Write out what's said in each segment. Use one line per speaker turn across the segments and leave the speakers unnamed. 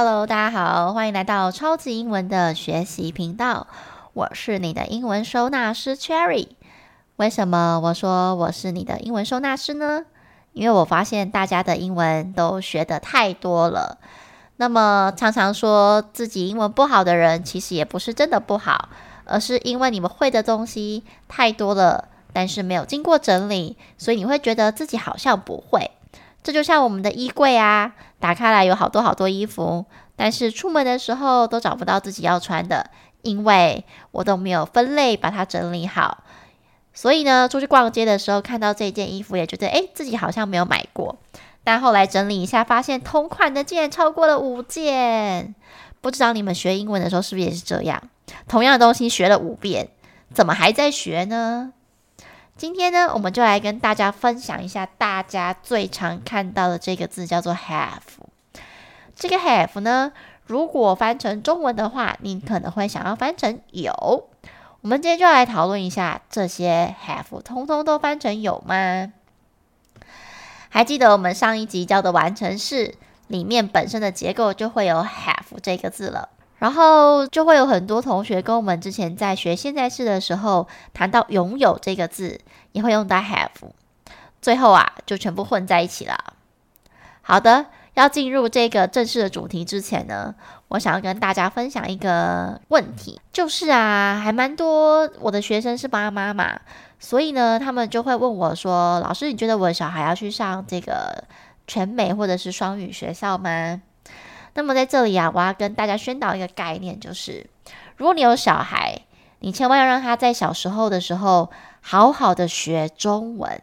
Hello，大家好，欢迎来到超级英文的学习频道。我是你的英文收纳师 Cherry。为什么我说我是你的英文收纳师呢？因为我发现大家的英文都学得太多了。那么常常说自己英文不好的人，其实也不是真的不好，而是因为你们会的东西太多了，但是没有经过整理，所以你会觉得自己好像不会。这就像我们的衣柜啊，打开来有好多好多衣服，但是出门的时候都找不到自己要穿的，因为我都没有分类把它整理好。所以呢，出去逛街的时候看到这件衣服，也觉得诶，自己好像没有买过。但后来整理一下，发现同款的竟然超过了五件。不知道你们学英文的时候是不是也是这样？同样的东西学了五遍，怎么还在学呢？今天呢，我们就来跟大家分享一下大家最常看到的这个字，叫做 have。这个 have 呢，如果翻成中文的话，你可能会想要翻成有。我们今天就要来讨论一下，这些 have 通通都翻成有吗？还记得我们上一集教的完成式里面本身的结构就会有 have 这个字了。然后就会有很多同学跟我们之前在学现在式的时候谈到拥有这个字，也会用到 have，最后啊就全部混在一起了。好的，要进入这个正式的主题之前呢，我想要跟大家分享一个问题，就是啊，还蛮多我的学生是爸妈嘛，所以呢，他们就会问我说：“老师，你觉得我的小孩要去上这个全美或者是双语学校吗？”那么在这里啊，我要跟大家宣导一个概念，就是如果你有小孩，你千万要让他在小时候的时候好好的学中文，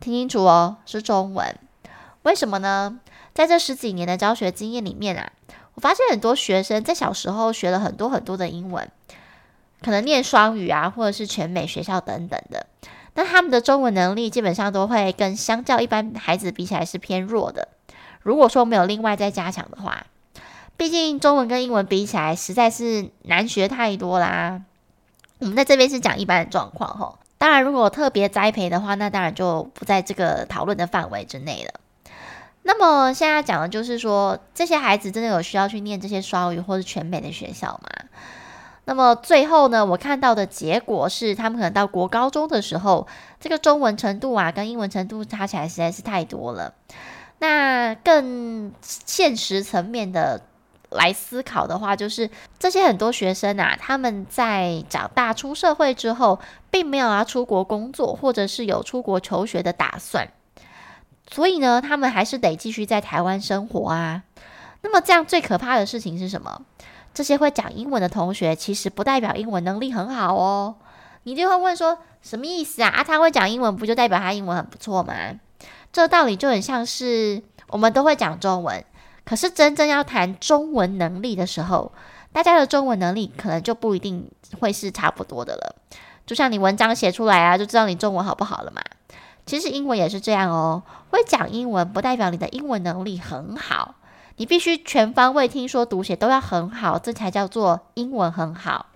听清楚哦，是中文。为什么呢？在这十几年的教学经验里面啊，我发现很多学生在小时候学了很多很多的英文，可能念双语啊，或者是全美学校等等的，那他们的中文能力基本上都会跟相较一般孩子比起来是偏弱的。如果说没有另外再加强的话，毕竟中文跟英文比起来，实在是难学太多啦。我们在这边是讲一般的状况吼，当然如果特别栽培的话，那当然就不在这个讨论的范围之内了。那么现在讲的就是说，这些孩子真的有需要去念这些双语或是全美的学校吗？那么最后呢，我看到的结果是，他们可能到国高中的时候，这个中文程度啊，跟英文程度差起来实在是太多了。那更现实层面的。来思考的话，就是这些很多学生啊，他们在长大出社会之后，并没有要出国工作，或者是有出国求学的打算，所以呢，他们还是得继续在台湾生活啊。那么这样最可怕的事情是什么？这些会讲英文的同学，其实不代表英文能力很好哦。你就会问说，什么意思啊？啊，他会讲英文，不就代表他英文很不错吗？这道理就很像是我们都会讲中文。可是真正要谈中文能力的时候，大家的中文能力可能就不一定会是差不多的了。就像你文章写出来啊，就知道你中文好不好了嘛。其实英文也是这样哦，会讲英文不代表你的英文能力很好，你必须全方位听说读写都要很好，这才叫做英文很好。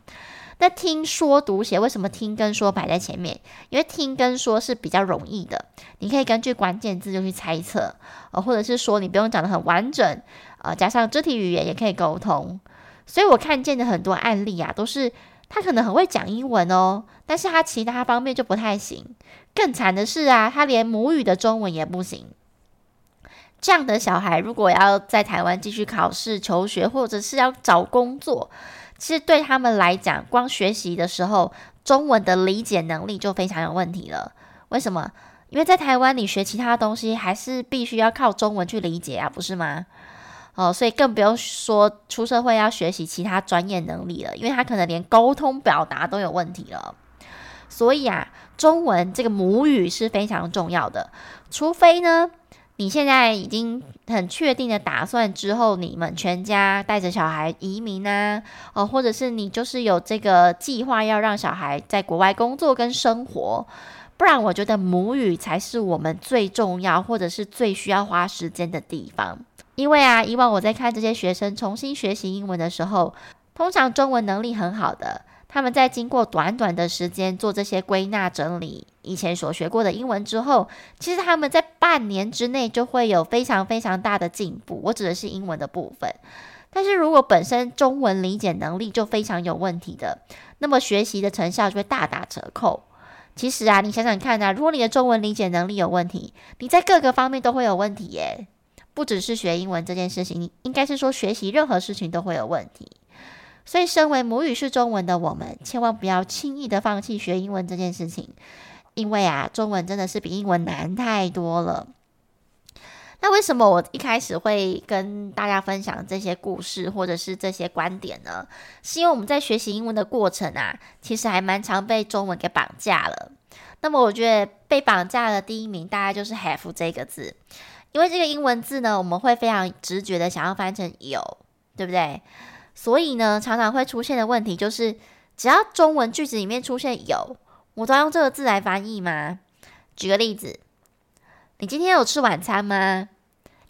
那听说读写为什么听跟说摆在前面？因为听跟说是比较容易的，你可以根据关键字就去猜测，呃，或者是说你不用讲得很完整，呃，加上肢体语言也可以沟通。所以我看见的很多案例啊，都是他可能很会讲英文哦，但是他其他方面就不太行。更惨的是啊，他连母语的中文也不行。这样的小孩如果要在台湾继续考试、求学，或者是要找工作，其实对他们来讲，光学习的时候，中文的理解能力就非常有问题了。为什么？因为在台湾，你学其他东西还是必须要靠中文去理解啊，不是吗？哦，所以更不用说出社会要学习其他专业能力了，因为他可能连沟通表达都有问题了。所以啊，中文这个母语是非常重要的，除非呢。你现在已经很确定的打算之后，你们全家带着小孩移民啊，哦，或者是你就是有这个计划要让小孩在国外工作跟生活，不然我觉得母语才是我们最重要或者是最需要花时间的地方。因为啊，以往我在看这些学生重新学习英文的时候，通常中文能力很好的。他们在经过短短的时间做这些归纳整理，以前所学过的英文之后，其实他们在半年之内就会有非常非常大的进步。我指的是英文的部分，但是如果本身中文理解能力就非常有问题的，那么学习的成效就会大打折扣。其实啊，你想想看啊，如果你的中文理解能力有问题，你在各个方面都会有问题耶。不只是学英文这件事情，你应该是说学习任何事情都会有问题。所以，身为母语是中文的我们，千万不要轻易的放弃学英文这件事情，因为啊，中文真的是比英文难太多了。那为什么我一开始会跟大家分享这些故事或者是这些观点呢？是因为我们在学习英文的过程啊，其实还蛮常被中文给绑架了。那么，我觉得被绑架的第一名大概就是 have 这个字，因为这个英文字呢，我们会非常直觉的想要翻成有，对不对？所以呢，常常会出现的问题就是，只要中文句子里面出现有，我都要用这个字来翻译吗？举个例子。你今天有吃晚餐吗？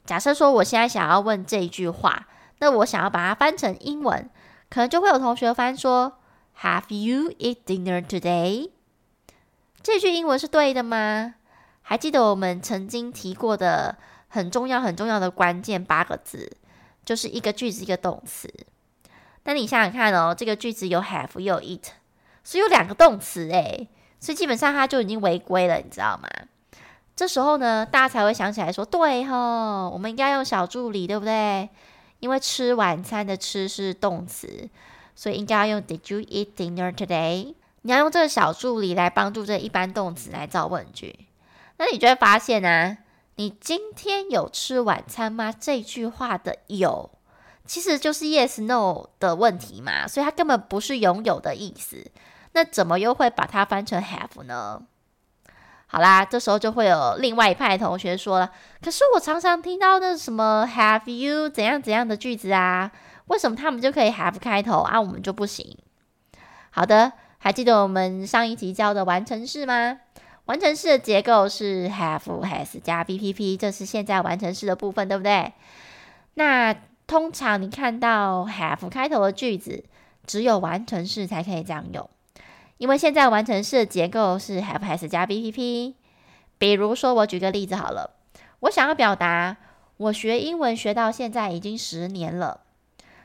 假设说我现在想要问这一句话，那我想要把它翻成英文，可能就会有同学翻说：Have you eat dinner today？这句英文是对的吗？还记得我们曾经提过的很重要、很重要的关键八个字，就是一个句子一个动词。那你想想看哦，这个句子有 have 又有 eat，所以有两个动词诶，所以基本上它就已经违规了，你知道吗？这时候呢，大家才会想起来说：“对吼，我们应该用小助理，对不对？因为吃晚餐的吃是动词，所以应该要用 Did you eat dinner today？你要用这个小助理来帮助这一般动词来造问句。那你就会发现啊，你今天有吃晚餐吗？这句话的有，其实就是 yes no 的问题嘛，所以它根本不是拥有的意思。那怎么又会把它翻成 have 呢？”好啦，这时候就会有另外一派同学说了：“可是我常常听到那什么 have you 怎样怎样的句子啊，为什么他们就可以 have 开头啊，我们就不行？”好的，还记得我们上一集教的完成式吗？完成式的结构是 have has 加 VPP，这是现在完成式的部分，对不对？那通常你看到 have 开头的句子，只有完成式才可以这样用。因为现在完成式的结构是 have has 加 VPP。比如说，我举个例子好了，我想要表达我学英文学到现在已经十年了，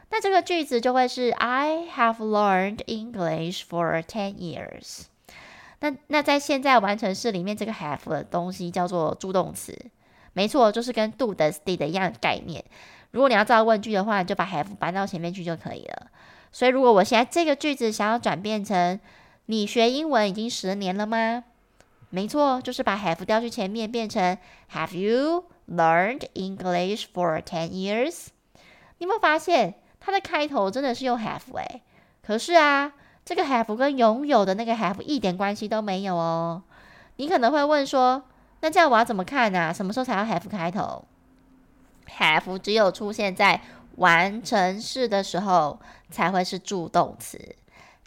那这个句子就会是 I have learned English for ten years。那那在现在完成式里面，这个 have 的东西叫做助动词，没错，就是跟 do 的 did 一样概念。如果你要造问句的话，你就把 have 搬到前面去就可以了。所以，如果我现在这个句子想要转变成你学英文已经十年了吗？没错，就是把 have 调去前面，变成 Have you learned English for ten years？你有没有发现它的开头真的是用 have 哎？可是啊，这个 have 跟拥有的那个 have 一点关系都没有哦。你可能会问说，那这样我要怎么看呢？什么时候才要 have 开头？have 只有出现在完成式的时候才会是助动词。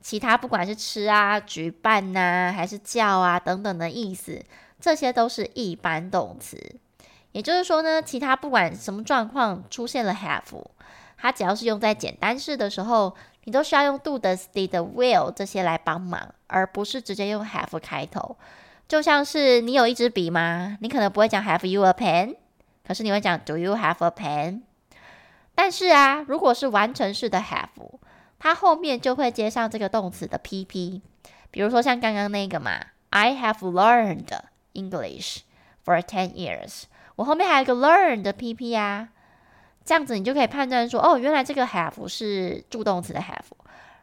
其他不管是吃啊、举办呐、啊，还是叫啊等等的意思，这些都是一般动词。也就是说呢，其他不管什么状况出现了 have，它只要是用在简单式的时候，你都需要用 do、does、did、will 这些来帮忙，而不是直接用 have 开头。就像是你有一支笔吗？你可能不会讲 Have you a pen？可是你会讲 Do you have a pen？但是啊，如果是完成式的 have。它后面就会接上这个动词的 PP，比如说像刚刚那个嘛，I have learned English for ten years。我后面还有一个 learned PP 啊，这样子你就可以判断说，哦，原来这个 have 是助动词的 have，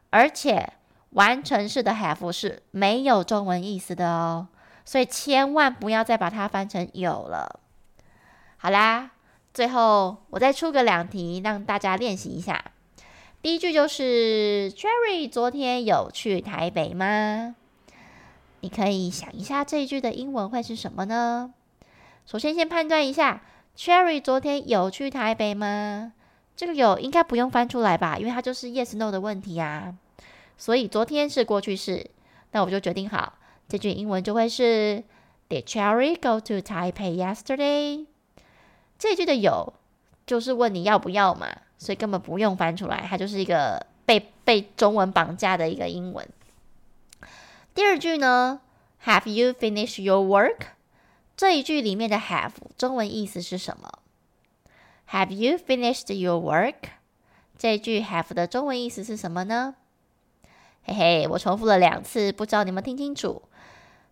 而且完成式的 have 是没有中文意思的哦，所以千万不要再把它翻成有了。好啦，最后我再出个两题让大家练习一下。第一句就是 Cherry 昨天有去台北吗？你可以想一下这一句的英文会是什么呢？首先，先判断一下 Cherry 昨天有去台北吗？这个有应该不用翻出来吧，因为它就是 yes no 的问题啊。所以昨天是过去式，那我就决定好这句英文就会是 Did Cherry go to Taipei yesterday？这句的有就是问你要不要嘛。所以根本不用翻出来，它就是一个被被中文绑架的一个英文。第二句呢，Have you finished your work？这一句里面的 have 中文意思是什么？Have you finished your work？这句 have 的中文意思是什么呢？嘿嘿，我重复了两次，不知道你们听清楚。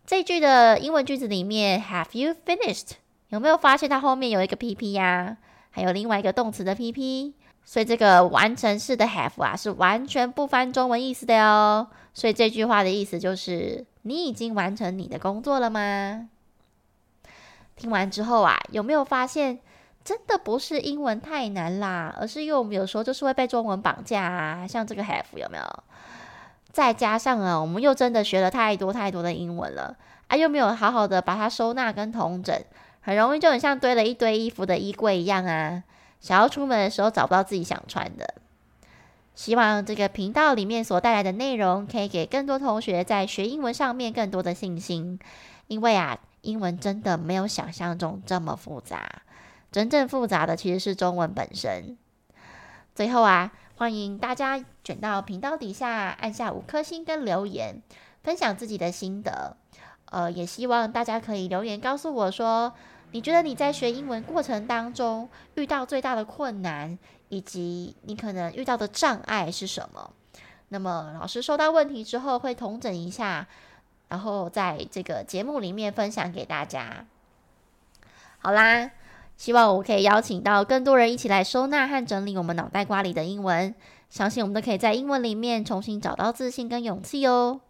这句的英文句子里面，Have you finished？有没有发现它后面有一个 PP 呀？还有另外一个动词的 PP，所以这个完成式的 have 啊，是完全不翻中文意思的哟。所以这句话的意思就是，你已经完成你的工作了吗？听完之后啊，有没有发现，真的不是英文太难啦，而是因为我们有时候就是会被中文绑架啊，像这个 have 有没有？再加上啊，我们又真的学了太多太多的英文了啊，又没有好好的把它收纳跟统整，很容易就很像堆了一堆衣服的衣柜一样啊，想要出门的时候找不到自己想穿的。希望这个频道里面所带来的内容，可以给更多同学在学英文上面更多的信心，因为啊，英文真的没有想象中这么复杂，真正复杂的其实是中文本身。最后啊。欢迎大家卷到频道底下，按下五颗星跟留言，分享自己的心得。呃，也希望大家可以留言告诉我说，你觉得你在学英文过程当中遇到最大的困难，以及你可能遇到的障碍是什么？那么老师收到问题之后会统整一下，然后在这个节目里面分享给大家。好啦。希望我可以邀请到更多人一起来收纳和整理我们脑袋瓜里的英文，相信我们都可以在英文里面重新找到自信跟勇气哦。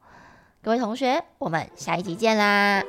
各位同学，我们下一集见啦！